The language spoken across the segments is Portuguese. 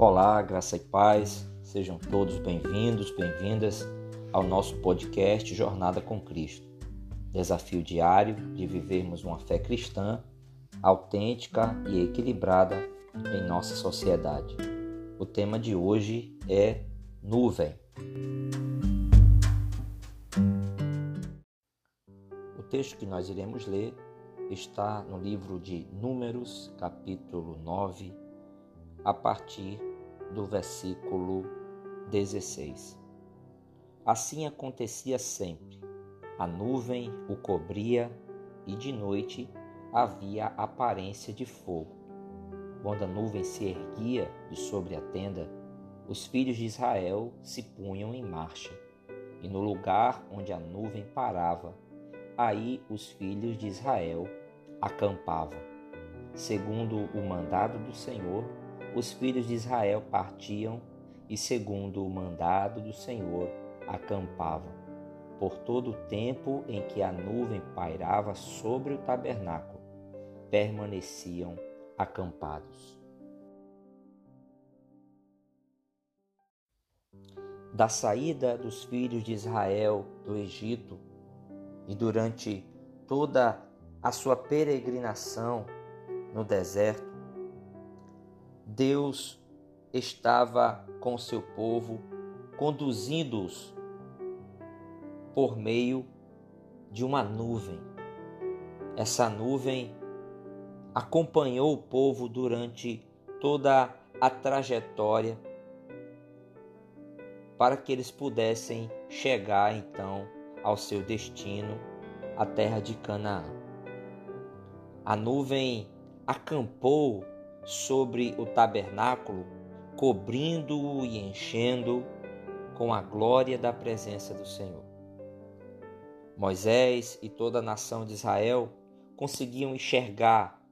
Olá, graça e paz, sejam todos bem-vindos, bem-vindas ao nosso podcast Jornada com Cristo. Desafio diário de vivermos uma fé cristã autêntica e equilibrada em nossa sociedade. O tema de hoje é nuvem. O texto que nós iremos ler está no livro de Números, capítulo 9, a partir do versículo 16. Assim acontecia sempre. A nuvem o cobria e de noite havia aparência de fogo. Quando a nuvem se erguia de sobre a tenda, os filhos de Israel se punham em marcha. E no lugar onde a nuvem parava, aí os filhos de Israel acampavam. Segundo o mandado do Senhor, os filhos de Israel partiam e, segundo o mandado do Senhor, acampavam. Por todo o tempo em que a nuvem pairava sobre o tabernáculo, permaneciam acampados. Da saída dos filhos de Israel do Egito e durante toda a sua peregrinação no deserto, Deus estava com seu povo, conduzindo-os por meio de uma nuvem. Essa nuvem acompanhou o povo durante toda a trajetória para que eles pudessem chegar então ao seu destino, a terra de Canaã. A nuvem acampou sobre o tabernáculo, cobrindo-o e enchendo com a glória da presença do Senhor. Moisés e toda a nação de Israel conseguiam enxergar,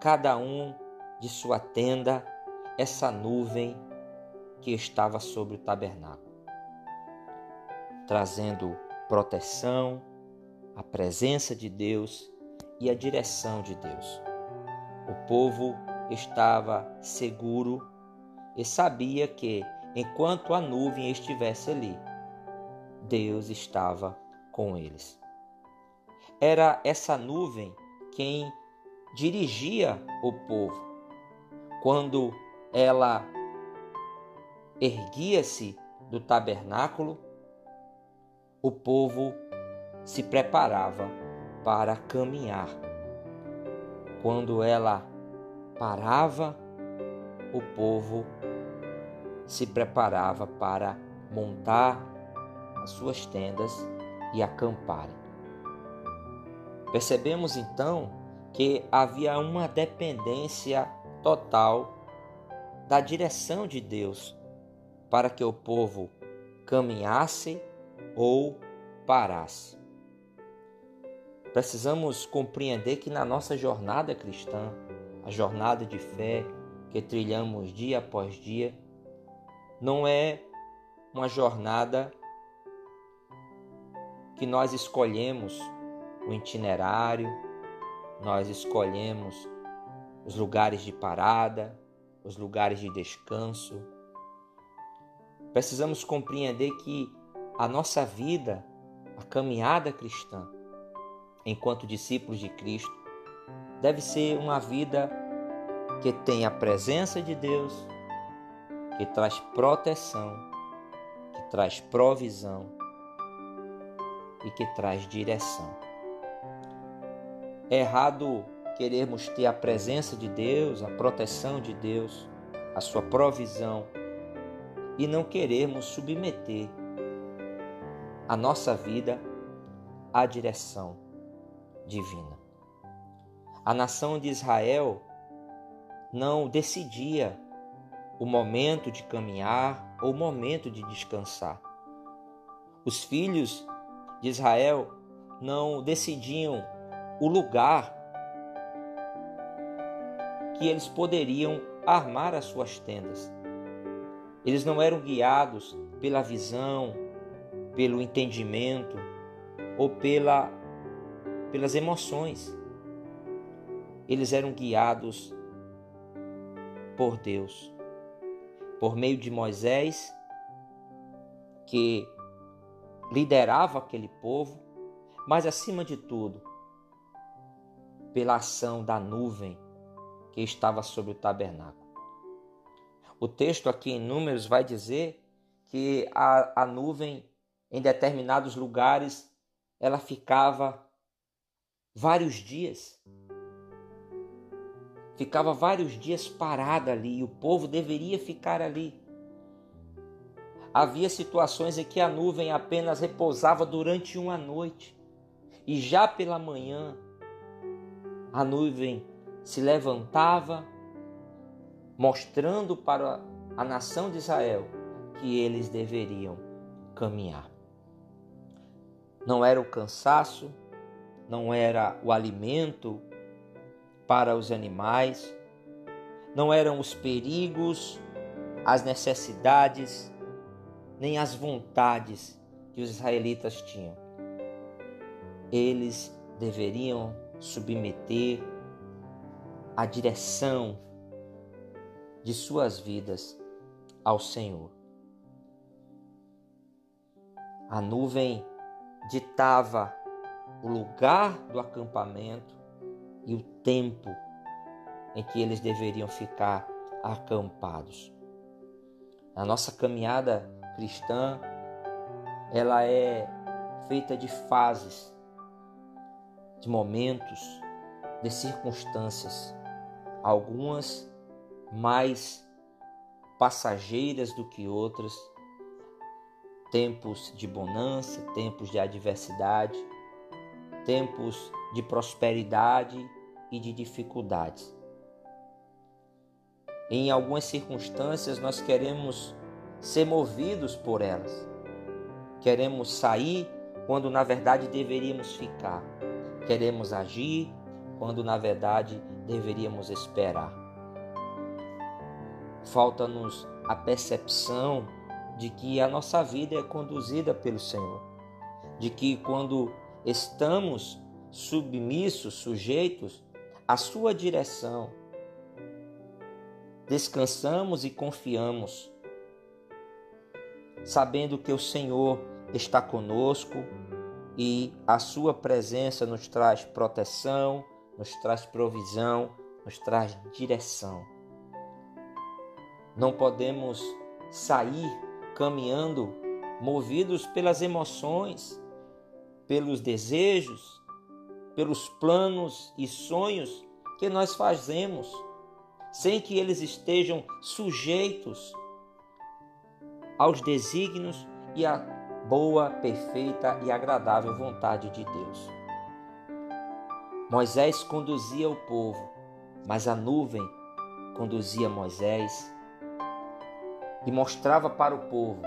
cada um de sua tenda, essa nuvem que estava sobre o tabernáculo, trazendo proteção, a presença de Deus e a direção de Deus. O povo estava seguro e sabia que, enquanto a nuvem estivesse ali, Deus estava com eles. Era essa nuvem quem dirigia o povo. Quando ela erguia-se do tabernáculo, o povo se preparava para caminhar. Quando ela parava, o povo se preparava para montar as suas tendas e acamparem. Percebemos então que havia uma dependência total da direção de Deus para que o povo caminhasse ou parasse. Precisamos compreender que na nossa jornada cristã, a jornada de fé que trilhamos dia após dia, não é uma jornada que nós escolhemos o itinerário, nós escolhemos os lugares de parada, os lugares de descanso. Precisamos compreender que a nossa vida, a caminhada cristã, enquanto discípulos de Cristo, deve ser uma vida que tem a presença de Deus, que traz proteção, que traz provisão e que traz direção. É errado querermos ter a presença de Deus, a proteção de Deus, a sua provisão e não querermos submeter a nossa vida à direção divina. A nação de Israel não decidia o momento de caminhar ou o momento de descansar. Os filhos de Israel não decidiam o lugar que eles poderiam armar as suas tendas. Eles não eram guiados pela visão, pelo entendimento ou pela, pelas emoções eles eram guiados por Deus. por meio de Moisés, que liderava aquele povo, mas acima de tudo, pela ação da nuvem que estava sobre o tabernáculo. O texto aqui em Números vai dizer que a, a nuvem, em determinados lugares, ela ficava vários dias. Ficava vários dias parada ali e o povo deveria ficar ali. Havia situações em que a nuvem apenas repousava durante uma noite e já pela manhã a nuvem se levantava, mostrando para a nação de Israel que eles deveriam caminhar. Não era o cansaço, não era o alimento para os animais, não eram os perigos, as necessidades, nem as vontades que os israelitas tinham. Eles deveriam submeter a direção de suas vidas ao Senhor. A nuvem ditava o lugar do acampamento tempo em que eles deveriam ficar acampados. A nossa caminhada cristã, ela é feita de fases, de momentos, de circunstâncias, algumas mais passageiras do que outras, tempos de bonança, tempos de adversidade, tempos de prosperidade e de dificuldades. Em algumas circunstâncias nós queremos ser movidos por elas. Queremos sair quando na verdade deveríamos ficar. Queremos agir quando na verdade deveríamos esperar. Falta-nos a percepção de que a nossa vida é conduzida pelo Senhor, de que quando estamos submissos, sujeitos à Sua direção, descansamos e confiamos, sabendo que o Senhor está conosco e a Sua presença nos traz proteção, nos traz provisão, nos traz direção. Não podemos sair caminhando movidos pelas emoções, pelos desejos, pelos planos e sonhos que nós fazemos, sem que eles estejam sujeitos aos desígnios e à boa, perfeita e agradável vontade de Deus. Moisés conduzia o povo, mas a nuvem conduzia Moisés e mostrava para o povo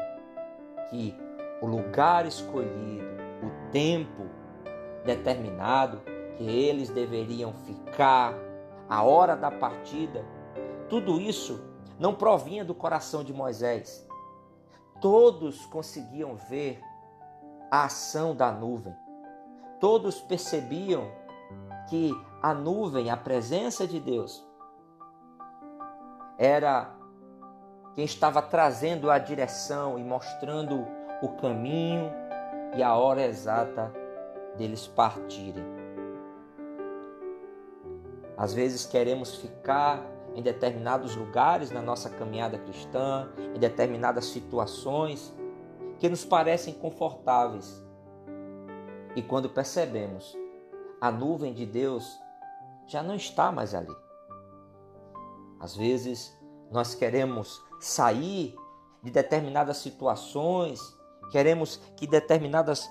que o lugar escolhido, o tempo determinado que eles deveriam ficar, a hora da partida, tudo isso não provinha do coração de Moisés. Todos conseguiam ver a ação da nuvem. Todos percebiam que a nuvem, a presença de Deus, era quem estava trazendo a direção e mostrando o caminho e a hora exata deles partirem. Às vezes queremos ficar em determinados lugares na nossa caminhada cristã, em determinadas situações que nos parecem confortáveis. E quando percebemos a nuvem de Deus já não está mais ali. Às vezes nós queremos sair de determinadas situações, queremos que determinadas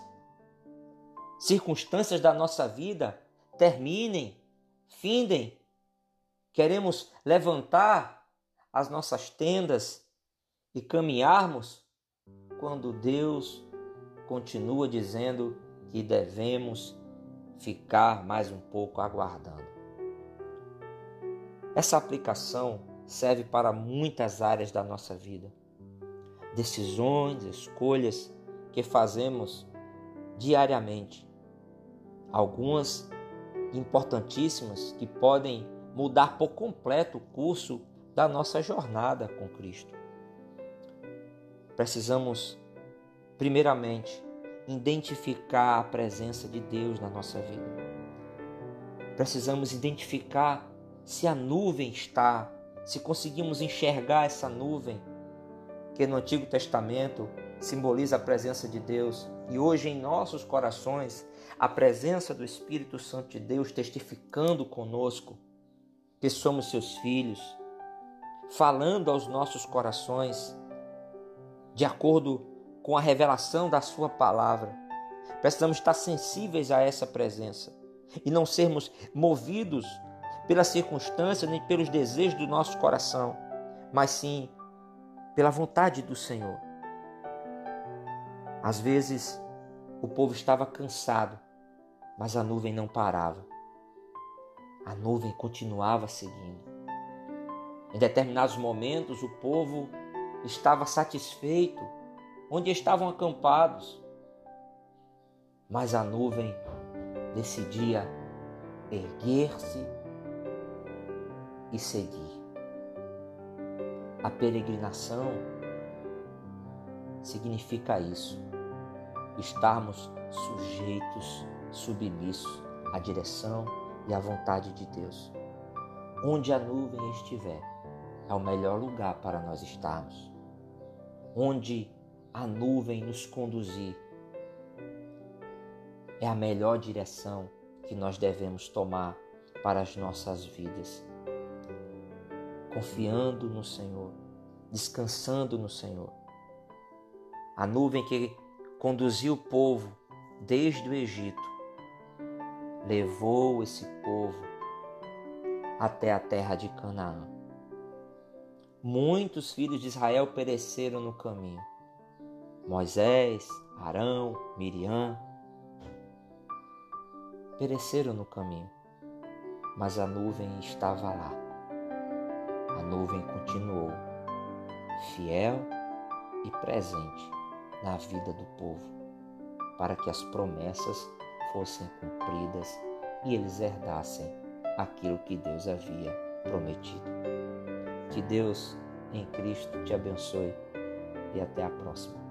circunstâncias da nossa vida terminem, findem. Queremos levantar as nossas tendas e caminharmos quando Deus continua dizendo que devemos ficar mais um pouco aguardando. Essa aplicação serve para muitas áreas da nossa vida. Decisões, escolhas que fazemos diariamente. Algumas importantíssimas que podem mudar por completo o curso da nossa jornada com Cristo. precisamos, primeiramente, identificar a presença de Deus na nossa vida. Precisamos identificar se a nuvem está, se conseguimos enxergar essa nuvem, que no Antigo Testamento simboliza a presença de Deus, e hoje em nossos corações, a presença do Espírito Santo de Deus testificando conosco que somos seus filhos, falando aos nossos corações, de acordo com a revelação da Sua palavra. Precisamos estar sensíveis a essa presença e não sermos movidos pela circunstância nem pelos desejos do nosso coração, mas sim pela vontade do Senhor. Às vezes, o povo estava cansado, mas a nuvem não parava. A nuvem continuava seguindo. Em determinados momentos, o povo estava satisfeito onde estavam acampados, mas a nuvem decidia erguer-se e seguir. A peregrinação significa isso estarmos sujeitos, submissos à direção e à vontade de Deus. Onde a nuvem estiver, é o melhor lugar para nós estarmos. Onde a nuvem nos conduzir, é a melhor direção que nós devemos tomar para as nossas vidas. Confiando no Senhor, descansando no Senhor. A nuvem que conduziu o povo desde o Egito, levou esse povo até a terra de Canaã. Muitos filhos de Israel pereceram no caminho. Moisés, Arão, Miriam pereceram no caminho, mas a nuvem estava lá. A nuvem continuou, fiel e presente na vida do povo, para que as promessas fossem cumpridas e eles herdassem aquilo que Deus havia prometido. Que Deus em Cristo te abençoe e até a próxima.